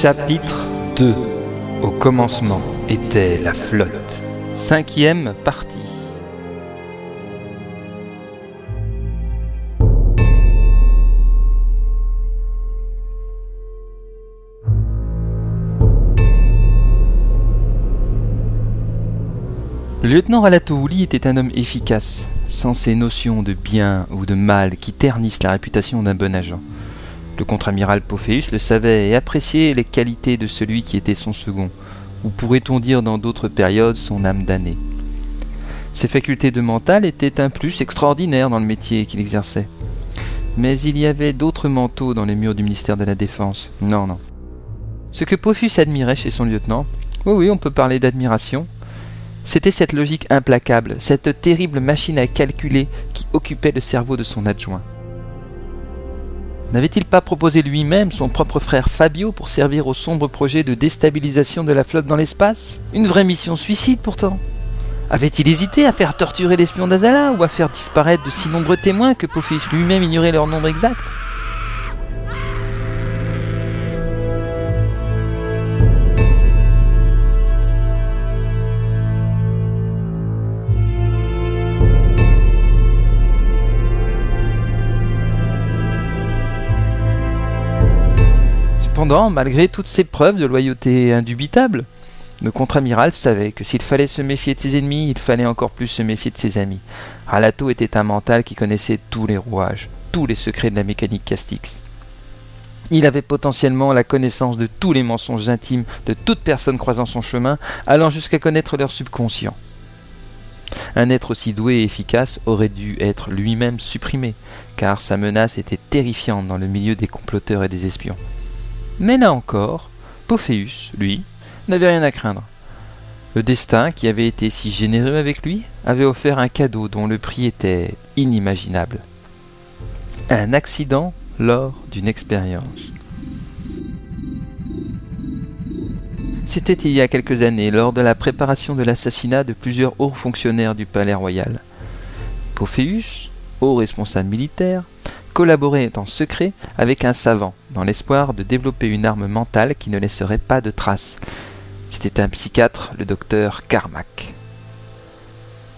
Chapitre 2 Au commencement était la flotte. Cinquième partie. Le lieutenant Ralatouli était un homme efficace, sans ces notions de bien ou de mal qui ternissent la réputation d'un bon agent. Le contre-amiral Pophéus le savait et appréciait les qualités de celui qui était son second, ou pourrait-on dire dans d'autres périodes son âme damnée. Ses facultés de mental étaient un plus extraordinaire dans le métier qu'il exerçait. Mais il y avait d'autres manteaux dans les murs du ministère de la Défense. Non, non. Ce que Pophéus admirait chez son lieutenant, oui, oui, on peut parler d'admiration, c'était cette logique implacable, cette terrible machine à calculer qui occupait le cerveau de son adjoint. N'avait-il pas proposé lui-même son propre frère Fabio pour servir au sombre projet de déstabilisation de la flotte dans l'espace? Une vraie mission suicide pourtant. Avait-il hésité à faire torturer l'espion d'Azala ou à faire disparaître de si nombreux témoins que Pophéus lui-même ignorait leur nombre exact? Cependant, malgré toutes ces preuves de loyauté indubitables, le contre-amiral savait que s'il fallait se méfier de ses ennemis, il fallait encore plus se méfier de ses amis. Ralato était un mental qui connaissait tous les rouages, tous les secrets de la mécanique Castix. Il avait potentiellement la connaissance de tous les mensonges intimes de toute personne croisant son chemin, allant jusqu'à connaître leur subconscient. Un être aussi doué et efficace aurait dû être lui-même supprimé, car sa menace était terrifiante dans le milieu des comploteurs et des espions. Mais là encore, Pophéus, lui, n'avait rien à craindre. Le destin, qui avait été si généreux avec lui, avait offert un cadeau dont le prix était inimaginable. Un accident lors d'une expérience. C'était il y a quelques années, lors de la préparation de l'assassinat de plusieurs hauts fonctionnaires du palais royal. Pophéus, haut responsable militaire, collaborait en secret avec un savant, dans l'espoir de développer une arme mentale qui ne laisserait pas de traces. C'était un psychiatre, le docteur Carmack.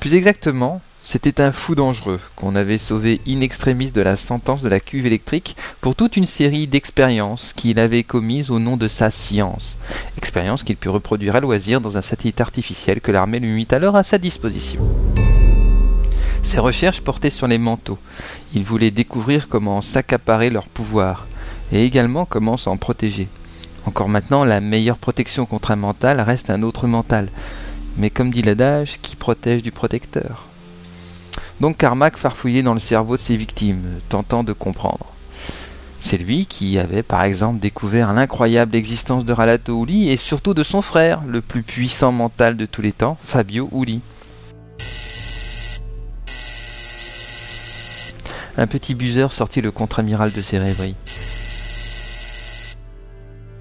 Plus exactement, c'était un fou dangereux qu'on avait sauvé in extremis de la sentence de la cuve électrique pour toute une série d'expériences qu'il avait commises au nom de sa science, expériences qu'il put reproduire à loisir dans un satellite artificiel que l'armée lui mit alors à sa disposition. Ses recherches portaient sur les manteaux. Il voulait découvrir comment s'accaparer leur pouvoir, et également comment s'en protéger. Encore maintenant, la meilleure protection contre un mental reste un autre mental. Mais comme dit l'adage, qui protège du protecteur? Donc Carmack farfouillait dans le cerveau de ses victimes, tentant de comprendre. C'est lui qui avait par exemple découvert l'incroyable existence de Ralato Uli et surtout de son frère, le plus puissant mental de tous les temps, Fabio Uli. Un petit buzzer sortit le contre-amiral de ses rêveries.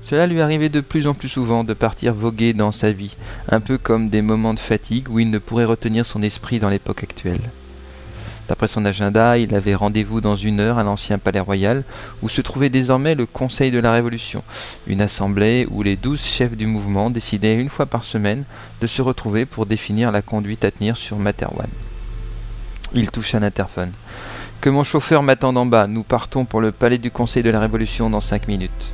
Cela lui arrivait de plus en plus souvent de partir voguer dans sa vie, un peu comme des moments de fatigue où il ne pourrait retenir son esprit dans l'époque actuelle. D'après son agenda, il avait rendez-vous dans une heure à l'ancien palais royal, où se trouvait désormais le Conseil de la Révolution, une assemblée où les douze chefs du mouvement décidaient une fois par semaine de se retrouver pour définir la conduite à tenir sur Materwan. Il toucha l'interphone. Que mon chauffeur m'attende en bas, nous partons pour le palais du Conseil de la Révolution dans cinq minutes.